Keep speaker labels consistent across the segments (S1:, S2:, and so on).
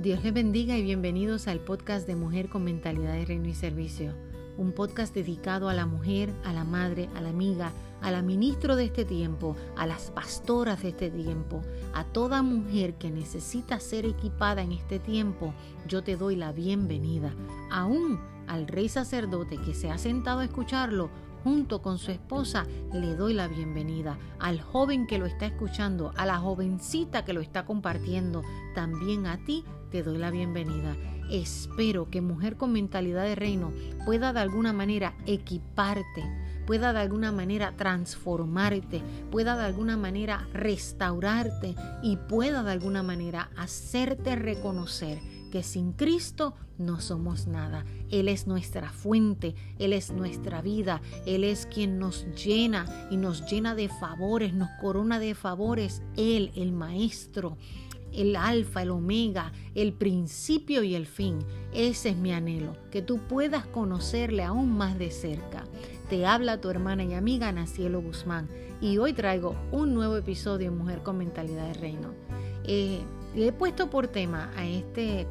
S1: Dios les bendiga y bienvenidos al podcast de Mujer con Mentalidad de Reino y Servicio, un podcast dedicado a la mujer, a la madre, a la amiga, a la ministro de este tiempo, a las pastoras de este tiempo, a toda mujer que necesita ser equipada en este tiempo, yo te doy la bienvenida. Aún al rey sacerdote que se ha sentado a escucharlo, junto con su esposa, le doy la bienvenida. Al joven que lo está escuchando, a la jovencita que lo está compartiendo, también a ti te doy la bienvenida. Espero que Mujer con Mentalidad de Reino pueda de alguna manera equiparte, pueda de alguna manera transformarte, pueda de alguna manera restaurarte y pueda de alguna manera hacerte reconocer que sin Cristo no somos nada. Él es nuestra fuente, Él es nuestra vida, Él es quien nos llena y nos llena de favores, nos corona de favores, Él, el Maestro el alfa, el omega, el principio y el fin. Ese es mi anhelo, que tú puedas conocerle aún más de cerca. Te habla tu hermana y amiga Nacielo Guzmán y hoy traigo un nuevo episodio en Mujer con Mentalidad de Reino. Eh, le he puesto por tema a este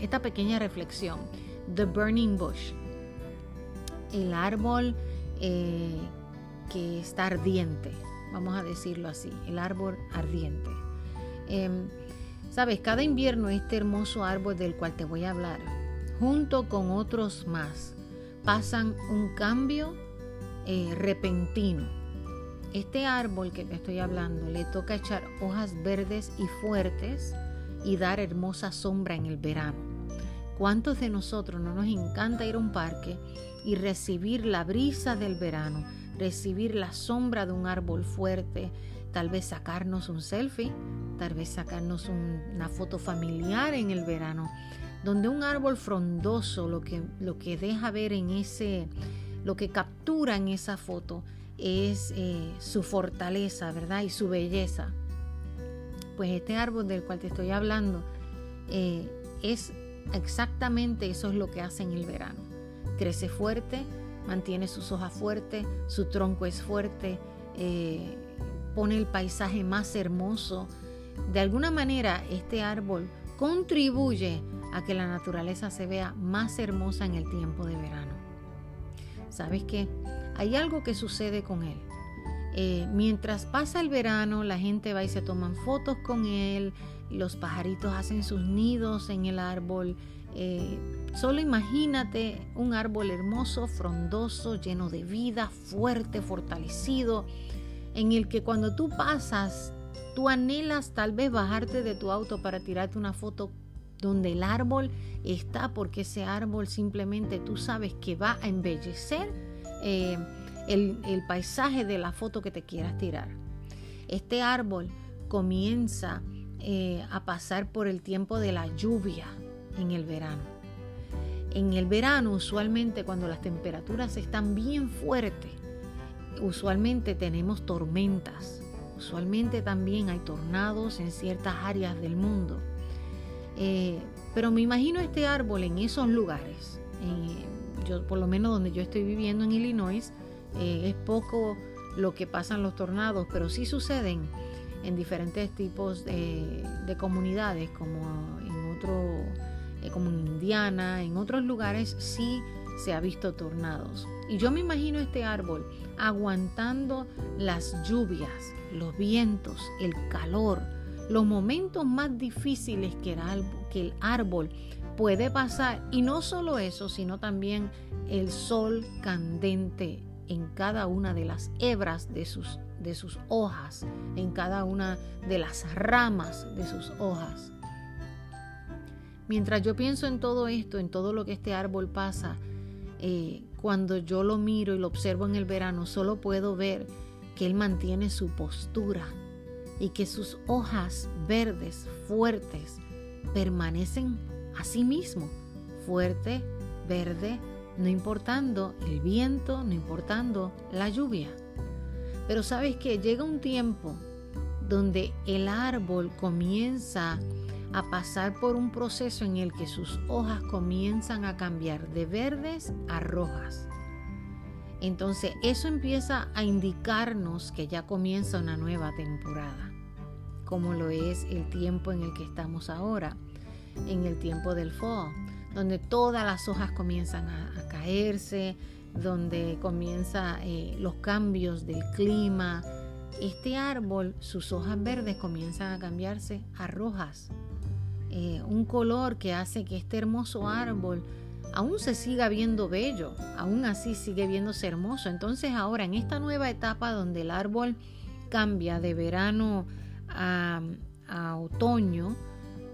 S1: esta pequeña reflexión, The Burning Bush, el árbol eh, que está ardiente, vamos a decirlo así, el árbol ardiente. Em, Sabes, cada invierno este hermoso árbol del cual te voy a hablar, junto con otros más, pasan un cambio eh, repentino. Este árbol que te estoy hablando le toca echar hojas verdes y fuertes y dar hermosa sombra en el verano. ¿Cuántos de nosotros no nos encanta ir a un parque y recibir la brisa del verano, recibir la sombra de un árbol fuerte, tal vez sacarnos un selfie, tal vez sacarnos una foto familiar en el verano, donde un árbol frondoso lo que, lo que deja ver en ese, lo que captura en esa foto es eh, su fortaleza, ¿verdad? Y su belleza. Pues este árbol del cual te estoy hablando eh, es exactamente eso es lo que hace en el verano. Crece fuerte, mantiene sus hojas fuertes, su tronco es fuerte, eh, pone el paisaje más hermoso, de alguna manera, este árbol contribuye a que la naturaleza se vea más hermosa en el tiempo de verano. ¿Sabes qué? Hay algo que sucede con él. Eh, mientras pasa el verano, la gente va y se toman fotos con él, los pajaritos hacen sus nidos en el árbol. Eh, solo imagínate un árbol hermoso, frondoso, lleno de vida, fuerte, fortalecido, en el que cuando tú pasas Tú anhelas tal vez bajarte de tu auto para tirarte una foto donde el árbol está porque ese árbol simplemente tú sabes que va a embellecer eh, el, paisaje de la foto que te quieras tirar. Este árbol comienza eh, a pasar por el tiempo de la lluvia en el verano. En el verano usualmente cuando las temperaturas están bien fuertes, usualmente tenemos tormentas Usualmente también hay tornados en ciertas áreas del mundo. Eh, pero me imagino este árbol en esos lugares. Yo, por lo menos donde yo estoy viviendo en Illinois, eh, es poco lo que pasan los tornados, pero sí suceden en diferentes tipos de, comunidades, como en otro, eh, como en Indiana, en otros lugares sí se ha visto tornados. Y yo me imagino este árbol aguantando las lluvias, los vientos, el calor, los momentos más difíciles que que el árbol puede pasar. Y no solo eso, sino también el sol candente en cada una de las hebras de sus, de sus hojas, en cada una de las ramas de sus hojas. Mientras yo pienso en todo esto, en todo lo que este árbol pasa, eh, cuando yo lo miro y lo observo en el verano, solo puedo ver que él mantiene su postura y que sus hojas verdes, fuertes, permanecen a mismo, fuerte, verde, no importando el viento, no importando la lluvia. Pero sabes que llega un tiempo donde el árbol comienza a pasar por un proceso en el que sus hojas comienzan a cambiar de verdes a rojas. Entonces eso empieza a indicarnos que ya comienza una nueva temporada, como lo es el tiempo en el que estamos ahora. En el tiempo del fall, donde todas las hojas comienzan a, caerse, donde comienzan eh, los cambios del clima. Este árbol, sus hojas verdes comienzan a cambiarse a rojas. Eh, un color que hace que este hermoso árbol aún se siga viendo bello, aún así sigue viéndose hermoso. Entonces ahora en esta nueva etapa donde el árbol cambia de verano a, otoño,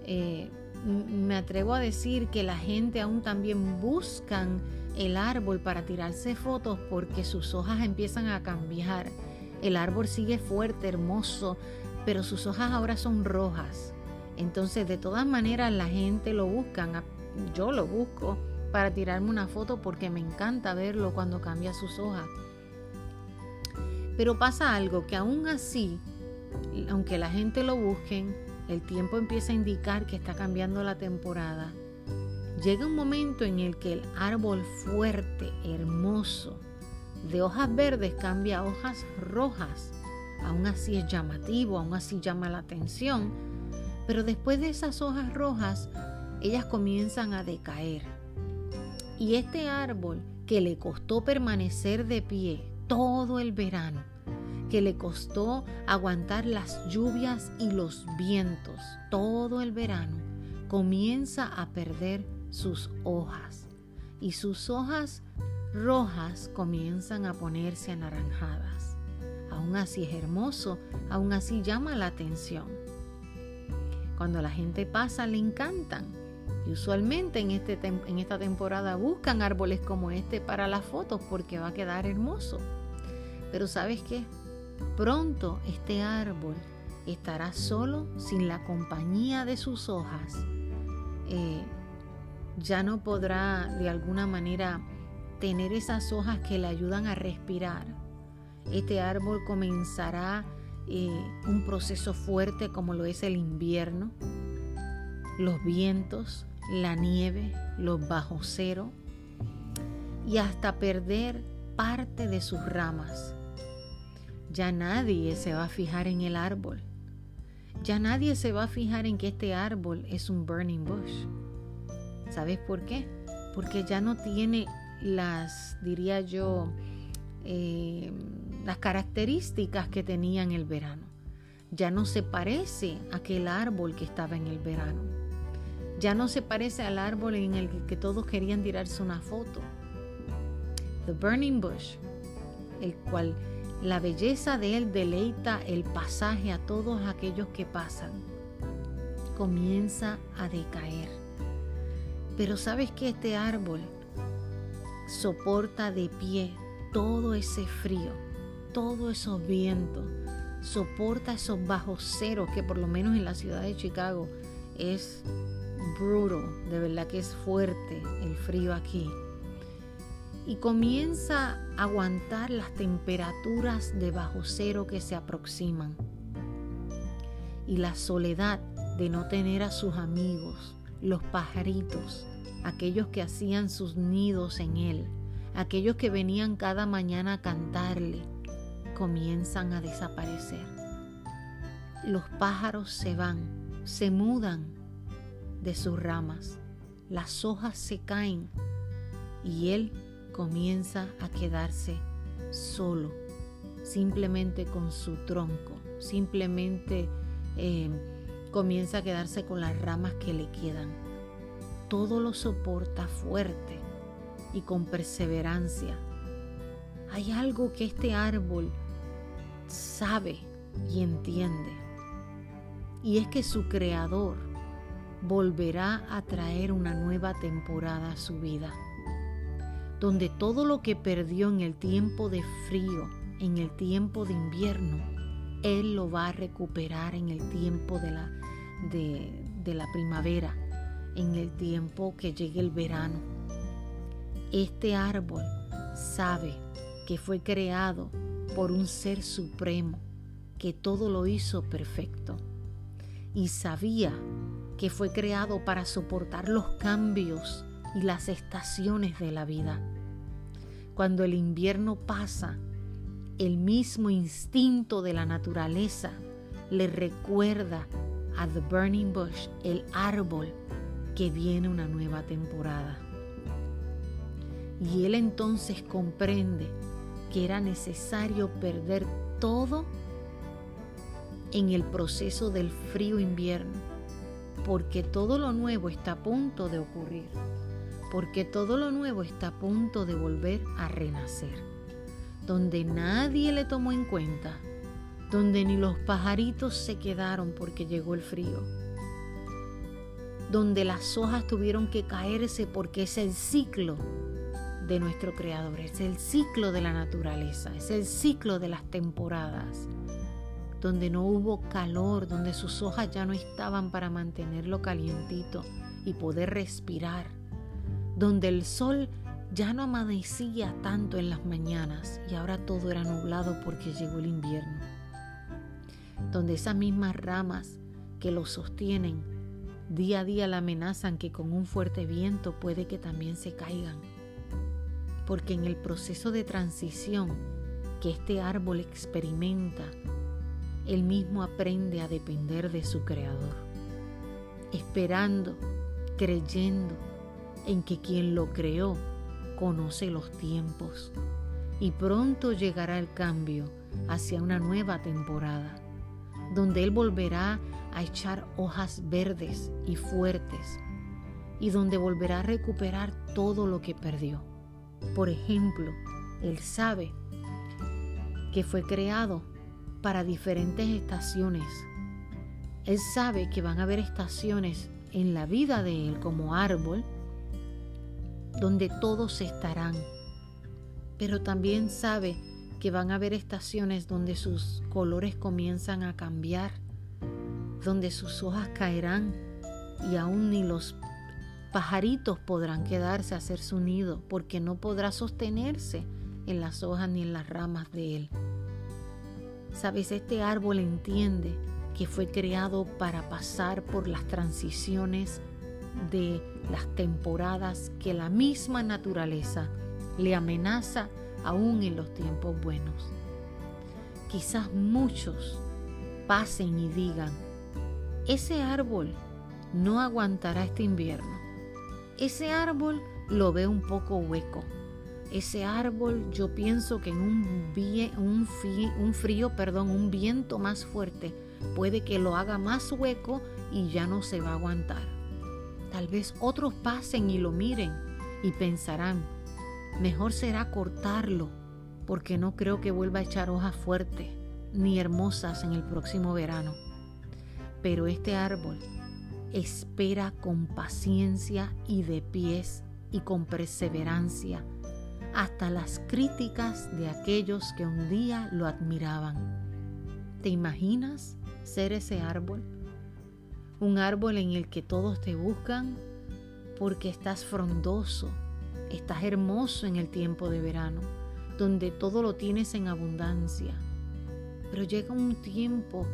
S1: eh, me atrevo a decir que la gente aún también buscan el árbol para tirarse fotos porque sus hojas empiezan a cambiar. El árbol sigue fuerte, hermoso, pero sus hojas ahora son rojas. Entonces, de todas maneras, la gente lo busca, yo lo busco para tirarme una foto porque me encanta verlo cuando cambia sus hojas. Pero pasa algo que aún así, aunque la gente lo busque, el tiempo empieza a indicar que está cambiando la temporada. Llega un momento en el que el árbol fuerte, hermoso, de hojas verdes cambia a hojas rojas. Aún así es llamativo, aún así llama la atención. Pero después de esas hojas rojas, ellas comienzan a decaer. Y este árbol que le costó permanecer de pie todo el verano, que le costó aguantar las lluvias y los vientos todo el verano, comienza a perder sus hojas y sus hojas rojas comienzan a ponerse anaranjadas. Aún así es hermoso, aún así llama la atención. Cuando la gente pasa le encantan y usualmente en, este en esta temporada buscan árboles como este para las fotos porque va a quedar hermoso. Pero ¿sabes qué? Pronto este árbol estará solo sin la compañía de sus hojas. Eh, ya no podrá de alguna manera tener esas hojas que le ayudan a respirar. Este árbol comenzará eh, un proceso fuerte como lo es el invierno, los vientos, la nieve, los bajo cero y hasta perder parte de sus ramas. Ya nadie se va a fijar en el árbol. Ya nadie se va a fijar en que este árbol es un burning bush. ¿Sabes por qué? Porque ya no tiene las, diría yo, eh, las características que tenía en el verano. Ya no se parece a aquel árbol que estaba en el verano. Ya no se parece al árbol en el que todos querían tirarse una foto. The Burning Bush, el cual la belleza de él deleita el pasaje a todos aquellos que pasan. Comienza a decaer. Pero sabes que este árbol soporta de pie todo ese frío, todos esos vientos, soporta esos bajos ceros que por lo menos en la ciudad de Chicago es brutal, de verdad que es fuerte el frío aquí. Y comienza a aguantar las temperaturas de bajo cero que se aproximan. Y la soledad de no tener a sus amigos, los pajaritos, aquellos que hacían sus nidos en él, aquellos que venían cada mañana a cantarle, comienzan a desaparecer. Los pájaros se van, se mudan de sus ramas, las hojas se caen y él comienza a quedarse solo, simplemente con su tronco, simplemente eh, comienza a quedarse con las ramas que le quedan. Todo lo soporta fuerte y con perseverancia. Hay algo que este árbol sabe y entiende. Y es que su creador volverá a traer una nueva temporada a su vida, donde todo lo que perdió en el tiempo de frío, en el tiempo de invierno, Él lo va a recuperar en el tiempo de la, de, la primavera, en el tiempo que llegue el verano. Este árbol sabe que fue creado por un ser supremo que todo lo hizo perfecto y sabía que fue creado para soportar los cambios y las estaciones de la vida. Cuando el invierno pasa, el mismo instinto de la naturaleza le recuerda a The Burning Bush, el árbol, que viene una nueva temporada. Y él entonces comprende que era necesario perder todo en el proceso del frío invierno, porque todo lo nuevo está a punto de ocurrir, porque todo lo nuevo está a punto de volver a renacer, donde nadie le tomó en cuenta, donde ni los pajaritos se quedaron porque llegó el frío, donde las hojas tuvieron que caerse porque es el ciclo de nuestro Creador, es el ciclo de la naturaleza, es el ciclo de las temporadas donde no hubo calor, donde sus hojas ya no estaban para mantenerlo calientito y poder respirar, donde el sol ya no amanecía tanto en las mañanas y ahora todo era nublado porque llegó el invierno, donde esas mismas ramas que lo sostienen día a día la amenazan que con un fuerte viento puede que también se caigan, porque en el proceso de transición que este árbol experimenta, él mismo aprende a depender de su Creador, esperando, creyendo en que quien lo creó conoce los tiempos y pronto llegará el cambio hacia una nueva temporada, donde Él volverá a echar hojas verdes y fuertes y donde volverá a recuperar todo lo que perdió. Por ejemplo, Él sabe que fue creado para diferentes estaciones. Él sabe que van a haber estaciones en la vida de Él como árbol donde todos estarán, pero también sabe que van a haber estaciones donde sus colores comienzan a cambiar, donde sus hojas caerán y aún ni los pajaritos podrán quedarse a hacer su nido porque no podrá sostenerse en las hojas ni en las ramas de él. Sabes, este árbol entiende que fue creado para pasar por las transiciones de las temporadas que la misma naturaleza le amenaza aún en los tiempos buenos. Quizás muchos pasen y digan, ese árbol no aguantará este invierno. Ese árbol lo ve un poco hueco ese árbol yo pienso que en un, un, frío, perdón, un viento más fuerte puede que lo haga más hueco y ya no se va a aguantar. Tal vez otros pasen y lo miren y pensarán, mejor será cortarlo porque no creo que vuelva a echar hojas fuertes ni hermosas en el próximo verano. Pero este árbol espera con paciencia y de pies y con perseverancia hasta las críticas de aquellos que un día lo admiraban. ¿Te imaginas ser ese árbol? Un árbol en el que todos te buscan porque estás frondoso, estás hermoso en el tiempo de verano, donde todo lo tienes en abundancia. Pero llega un tiempo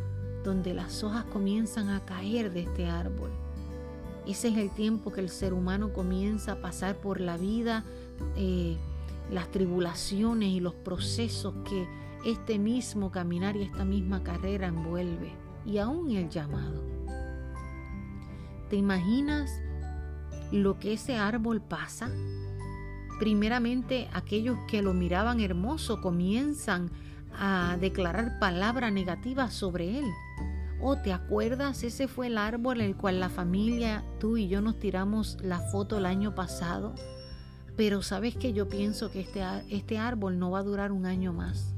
S1: donde las hojas comienzan a caer de este árbol. Ese es el tiempo que el ser humano comienza a pasar por la vida eh, las tribulaciones y los procesos que este mismo caminar y esta misma carrera envuelve y aún el llamado. ¿Te imaginas lo que ese árbol pasa? Primeramente aquellos que lo miraban hermoso comienzan a declarar palabras negativas sobre él. ¿O oh, te acuerdas? Ese fue el árbol el cual la familia, tú y yo nos tiramos la foto el año pasado pero sabes que yo pienso que este, este árbol no va a durar un año más.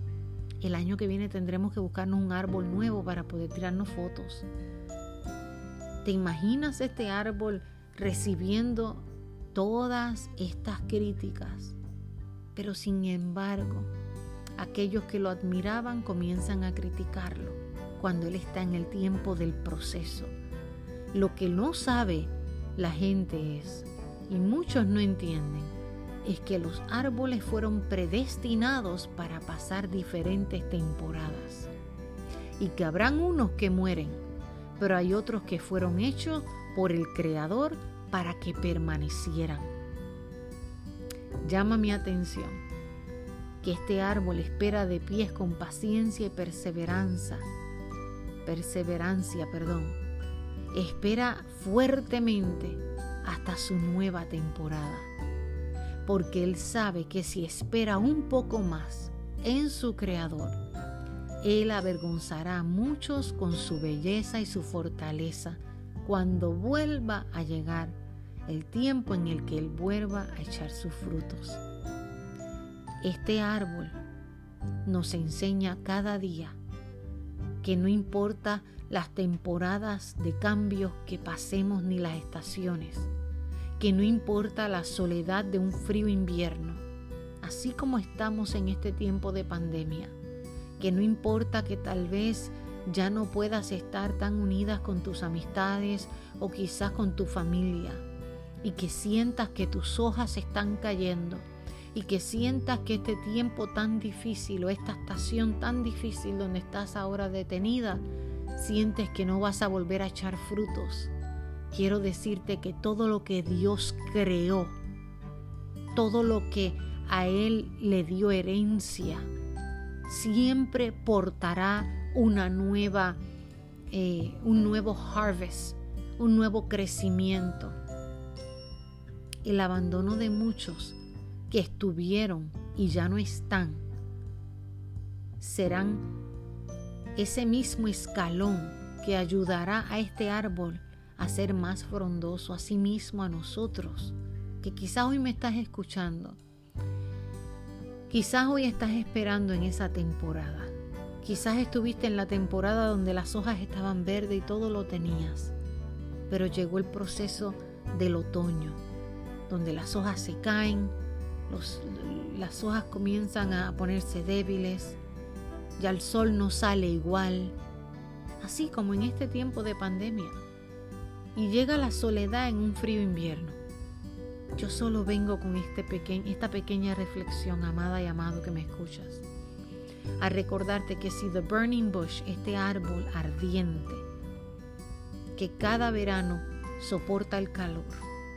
S1: El año que viene tendremos que buscarnos un árbol nuevo para poder tirarnos fotos. ¿Te imaginas este árbol recibiendo todas estas críticas? Pero sin embargo, aquellos que lo admiraban comienzan a criticarlo cuando él está en el tiempo del proceso. Lo que no sabe la gente es, y muchos no entienden, es que los árboles fueron predestinados para pasar diferentes temporadas y que habrán unos que mueren, pero hay otros que fueron hechos por el Creador para que permanecieran. Llama mi atención que este árbol espera de pies con paciencia y perseverancia, perseverancia, perdón. Espera fuertemente hasta su nueva temporada. Porque Él sabe que si espera un poco más en su Creador, Él avergonzará a muchos con su belleza y su fortaleza cuando vuelva a llegar el tiempo en el que Él vuelva a echar sus frutos. Este árbol nos enseña cada día que no importa las temporadas de cambios que pasemos ni las estaciones, que no importa la soledad de un frío invierno, así como estamos en este tiempo de pandemia, que no importa que tal vez ya no puedas estar tan unidas con tus amistades o quizás con tu familia, y que sientas que tus hojas están cayendo y que sientas que este tiempo tan difícil o esta estación tan difícil donde estás ahora detenida, sientes que no vas a volver a echar frutos. Quiero decirte que todo lo que Dios creó, todo lo que a Él le dio herencia, siempre portará una nueva, eh, un nuevo harvest, un nuevo crecimiento. El abandono de muchos que estuvieron y ya no están serán ese mismo escalón que ayudará a este árbol a ser más frondoso, a sí mismo a nosotros, que quizás hoy me estás escuchando, quizás hoy estás esperando en esa temporada, quizás estuviste en la temporada donde las hojas estaban verdes y todo lo tenías, pero llegó el proceso del otoño, donde las hojas se caen, las hojas comienzan a ponerse débiles, ya el sol no sale igual, así como en este tiempo de pandemia. Y llega la soledad en un frío invierno. Yo solo vengo con este esta pequeña reflexión, amada y amado que me escuchas, a recordarte que si The Burning Bush, este árbol ardiente, que cada verano soporta el calor,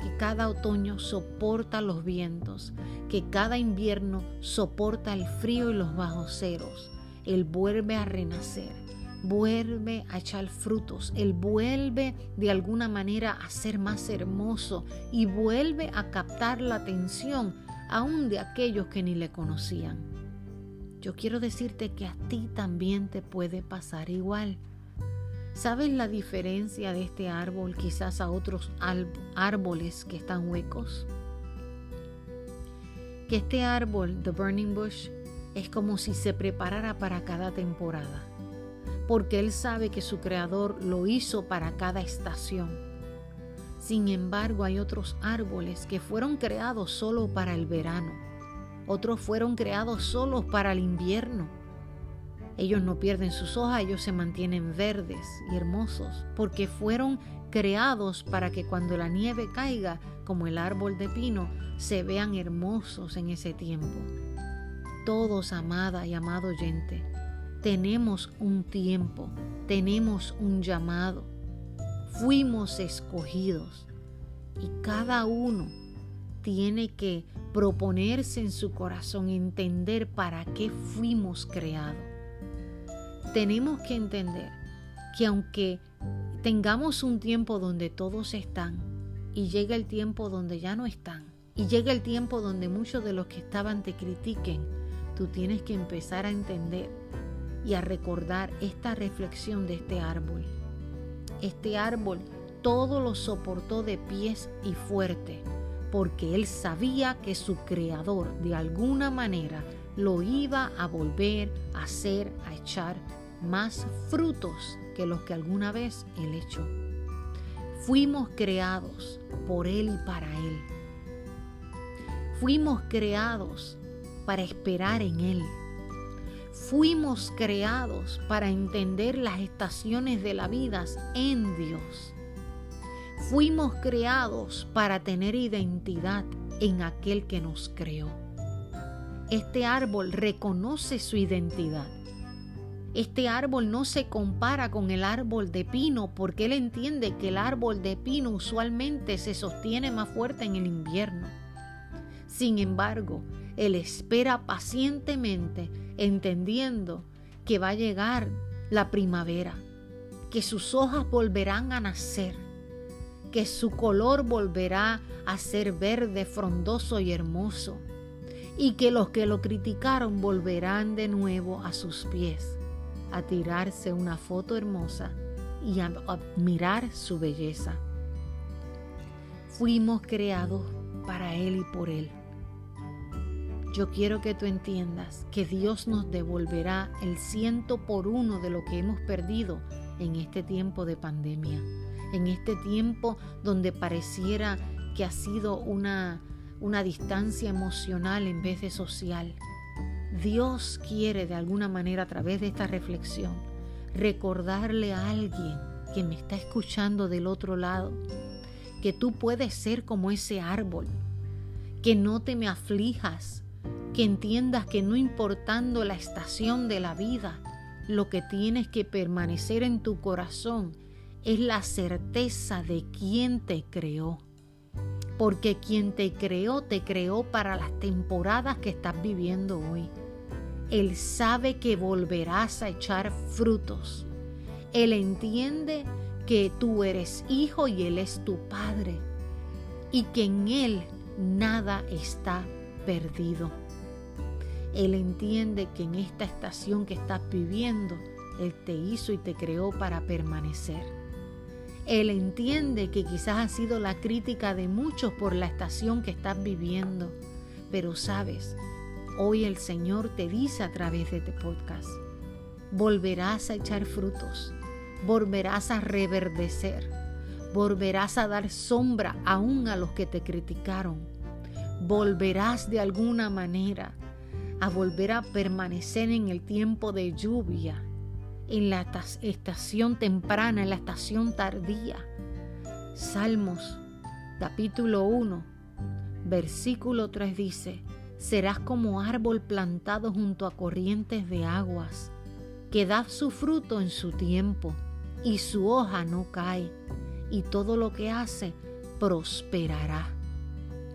S1: que cada otoño soporta los vientos, que cada invierno soporta el frío y los bajos ceros. Él vuelve a renacer, vuelve a echar frutos, Él vuelve de alguna manera a ser más hermoso y vuelve a captar la atención aún de aquellos que ni le conocían. Yo quiero decirte que a ti también te puede pasar igual. ¿Sabes la diferencia de este árbol quizás a otros árboles que están huecos? Que este árbol, The Burning Bush, es como si se preparara para cada temporada, porque él sabe que su creador lo hizo para cada estación. Sin embargo, hay otros árboles que fueron creados solo para el verano, otros fueron creados solo para el invierno ellos no pierden sus hojas, ellos se mantienen verdes y hermosos, porque fueron creados para que cuando la nieve caiga, como el árbol de pino, se vean hermosos en ese tiempo. Todos, amada y amado oyente, tenemos un tiempo, tenemos un llamado, fuimos escogidos y cada uno tiene que proponerse en su corazón entender para qué fuimos creados. Tenemos que entender que aunque tengamos un tiempo donde todos están y llega el tiempo donde ya no están y llega el tiempo donde muchos de los que estaban te critiquen, tú tienes que empezar a entender y a recordar esta reflexión de este árbol. Este árbol todo lo soportó de pies y fuerte, porque él sabía que su creador de alguna manera lo iba a volver a hacer, a echar más frutos que los que alguna vez Él echó. Fuimos creados por Él y para Él. Fuimos creados para esperar en Él. Fuimos creados para entender las estaciones de la vida en Dios. Fuimos creados para tener identidad en aquel que nos creó. Este árbol reconoce su identidad este árbol no se compara con el árbol de pino porque él entiende que el árbol de pino usualmente se sostiene más fuerte en el invierno. Sin embargo, él espera pacientemente entendiendo que va a llegar la primavera, que sus hojas volverán a nacer, que su color volverá a ser verde, frondoso y hermoso, y que los que lo criticaron volverán de nuevo a sus pies, a tirarse una foto hermosa y a admirar su belleza. Fuimos creados para Él y por Él. Yo quiero que tú entiendas que Dios nos devolverá el ciento por uno de lo que hemos perdido en este tiempo de pandemia, en este tiempo donde pareciera que ha sido una, una distancia emocional en vez de social. Dios quiere de alguna manera a través de esta reflexión recordarle a alguien que me está escuchando del otro lado que tú puedes ser como ese árbol, que no te me aflijas, que entiendas que no importando la estación de la vida, lo que tienes que permanecer en tu corazón es la certeza de quién te creó. Porque quien te creó, te creó para las temporadas que estás viviendo hoy. Él sabe que volverás a echar frutos. Él entiende que tú eres hijo y Él es tu padre. Y que en Él nada está perdido. Él entiende que en esta estación que estás viviendo, Él te hizo y te creó para permanecer. Él entiende que quizás ha sido la crítica de muchos por la estación que estás viviendo, pero sabes, hoy el Señor te dice a través de este podcast, volverás a echar frutos, volverás a reverdecer, volverás a dar sombra aún a los que te criticaron, volverás de alguna manera a volver a permanecer en el tiempo de lluvia, en la estación temprana, en la estación tardía. Salmos capítulo 1, versículo 3 dice, serás como árbol plantado junto a corrientes de aguas, que da su fruto en su tiempo, y su hoja no cae, y todo lo que hace prosperará.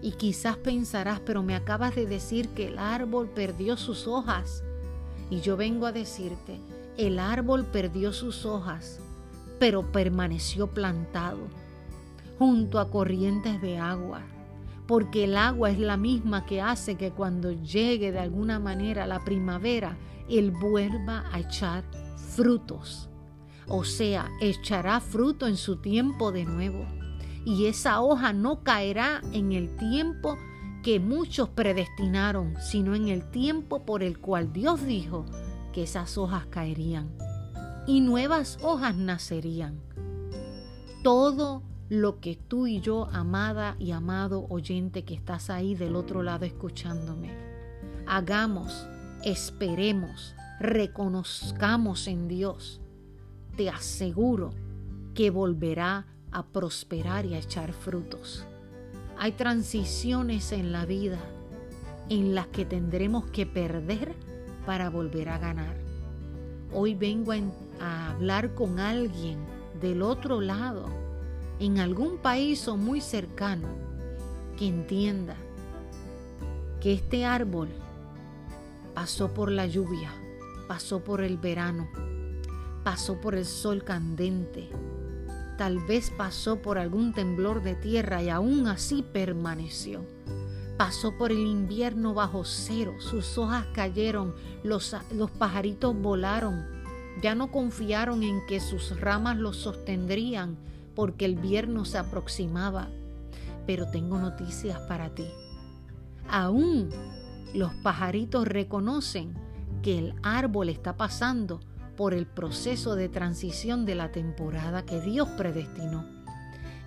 S1: Y quizás pensarás, pero me acabas de decir que el árbol perdió sus hojas. Y yo vengo a decirte, el árbol perdió sus hojas, pero permaneció plantado junto a corrientes de agua, porque el agua es la misma que hace que cuando llegue de alguna manera la primavera, él vuelva a echar frutos. O sea, echará fruto en su tiempo de nuevo y esa hoja no caerá en el tiempo que muchos predestinaron, sino en el tiempo por el cual Dios dijo que esas hojas caerían y nuevas hojas nacerían. Todo lo que tú y yo, amada y amado oyente que estás ahí del otro lado escuchándome, hagamos, esperemos, reconozcamos en Dios, te aseguro que volverá a prosperar y a echar frutos. Hay transiciones en la vida en las que tendremos que perder para volver a ganar. Hoy vengo a, hablar con alguien del otro lado, en algún país o muy cercano, que entienda que este árbol pasó por la lluvia, pasó por el verano, pasó por el sol candente, Tal vez pasó por algún temblor de tierra y aún así permaneció. Pasó por el invierno bajo cero, sus hojas cayeron, los, los pajaritos volaron. Ya no confiaron en que sus ramas los sostendrían porque el invierno se aproximaba. Pero tengo noticias para ti. Aún los pajaritos reconocen que el árbol está pasando por el proceso de transición de la temporada que Dios predestinó.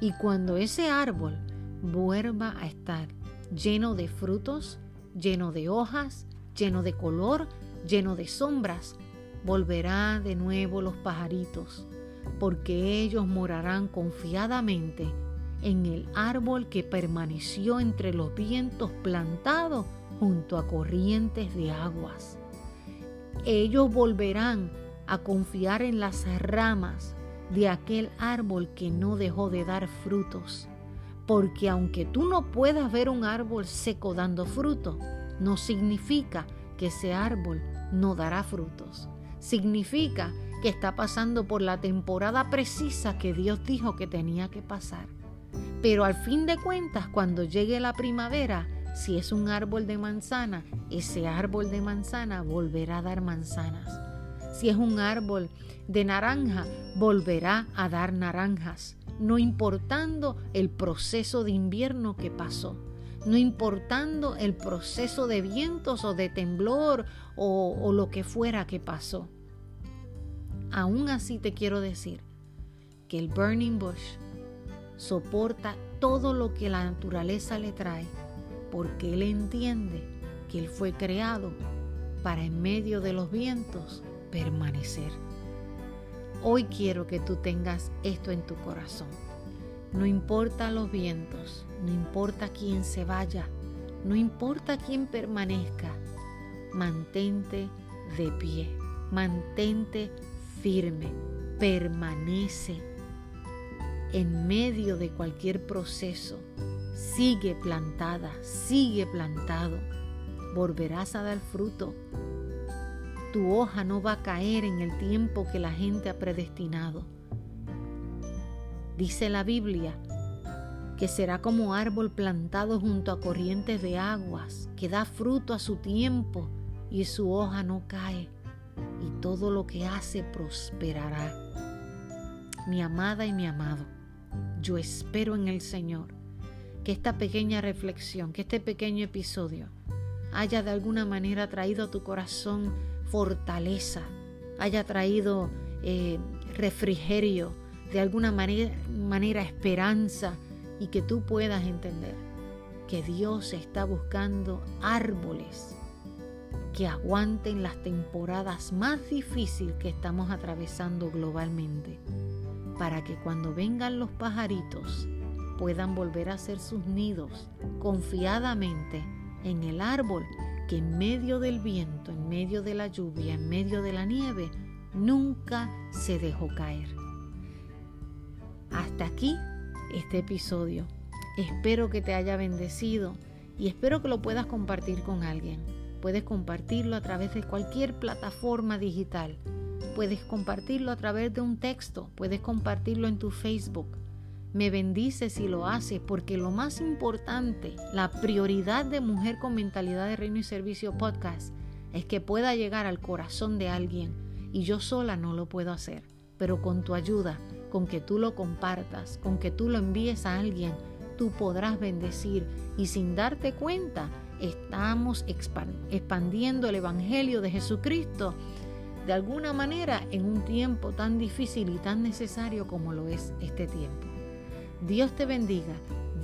S1: Y cuando ese árbol vuelva a estar lleno de frutos, lleno de hojas, lleno de color, lleno de sombras, volverá de nuevo los pajaritos, porque ellos morarán confiadamente en el árbol que permaneció entre los vientos plantado junto a corrientes de aguas. Ellos volverán a confiar en las ramas de aquel árbol que no dejó de dar frutos. Porque aunque tú no puedas ver un árbol seco dando fruto, no significa que ese árbol no dará frutos. Significa que está pasando por la temporada precisa que Dios dijo que tenía que pasar. Pero al fin de cuentas, cuando llegue la primavera, si es un árbol de manzana, ese árbol de manzana volverá a dar manzanas. Si es un árbol de naranja, volverá a dar naranjas, no importando el proceso de invierno que pasó, no importando el proceso de vientos o de temblor o, lo que fuera que pasó. Aún así te quiero decir que el burning bush soporta todo lo que la naturaleza le trae, porque él entiende que él fue creado para en medio de los vientos permanecer. Hoy quiero que tú tengas esto en tu corazón. No importa los vientos, no importa quién se vaya, no importa quién permanezca, mantente de pie, mantente firme, permanece en medio de cualquier proceso. Sigue plantada, sigue plantado. Volverás a dar fruto tu hoja no va a caer en el tiempo que la gente ha predestinado. Dice la Biblia que será como árbol plantado junto a corrientes de aguas, que da fruto a su tiempo y su hoja no cae, y todo lo que hace prosperará. Mi amada y mi amado, yo espero en el Señor que esta pequeña reflexión, que este pequeño episodio haya de alguna manera traído a tu corazón fortaleza, haya traído eh, refrigerio, de alguna manera, manera esperanza y que tú puedas entender que Dios está buscando árboles que aguanten las temporadas más difíciles que estamos atravesando globalmente, para que cuando vengan los pajaritos puedan volver a hacer sus nidos confiadamente en el árbol en medio del viento, en medio de la lluvia, en medio de la nieve, nunca se dejó caer. Hasta aquí este episodio. Espero que te haya bendecido y espero que lo puedas compartir con alguien. Puedes compartirlo a través de cualquier plataforma digital. Puedes compartirlo a través de un texto. Puedes compartirlo en tu Facebook. Me bendice si lo haces porque lo más importante, la prioridad de Mujer con Mentalidad de Reino y Servicio Podcast es que pueda llegar al corazón de alguien y yo sola no lo puedo hacer, pero con tu ayuda, con que tú lo compartas, con que tú lo envíes a alguien, tú podrás bendecir y sin darte cuenta estamos expandiendo el Evangelio de Jesucristo de alguna manera en un tiempo tan difícil y tan necesario como lo es este tiempo. Dios te bendiga,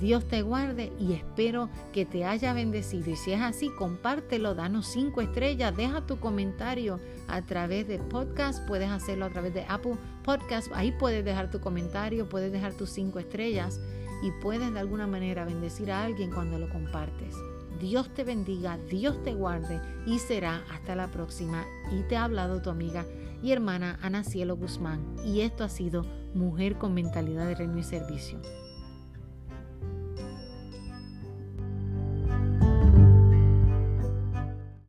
S1: Dios te guarde y espero que te haya bendecido. Y si es así, compártelo, danos cinco estrellas, deja tu comentario a través de podcast, puedes hacerlo a través de Apple Podcast, ahí puedes dejar tu comentario, puedes dejar tus cinco estrellas y puedes de alguna manera bendecir a alguien cuando lo compartes. Dios te bendiga, Dios te guarde y será hasta la próxima. Y te ha hablado tu amiga y hermana Ana Cielo Guzmán. Y esto ha sido Mujer con Mentalidad de Reino y Servicio.